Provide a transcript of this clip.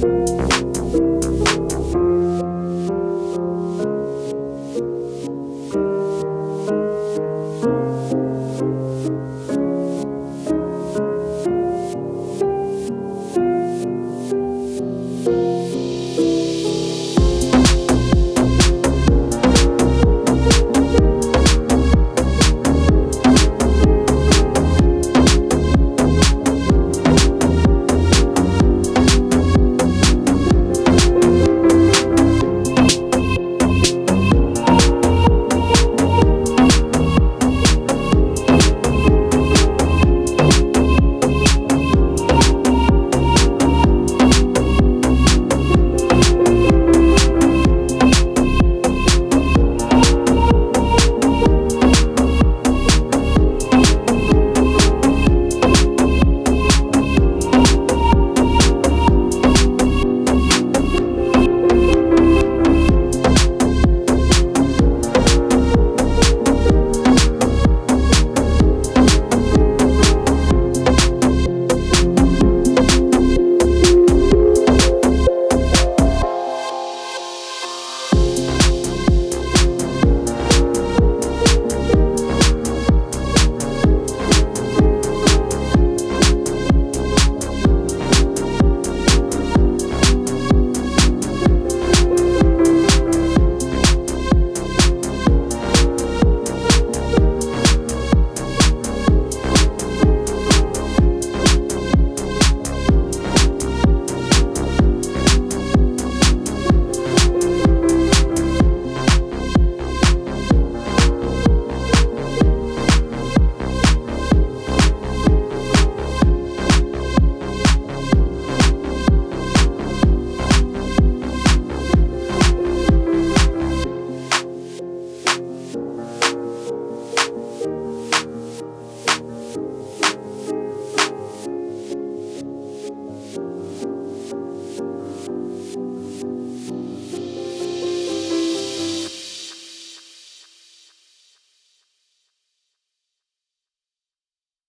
Bye.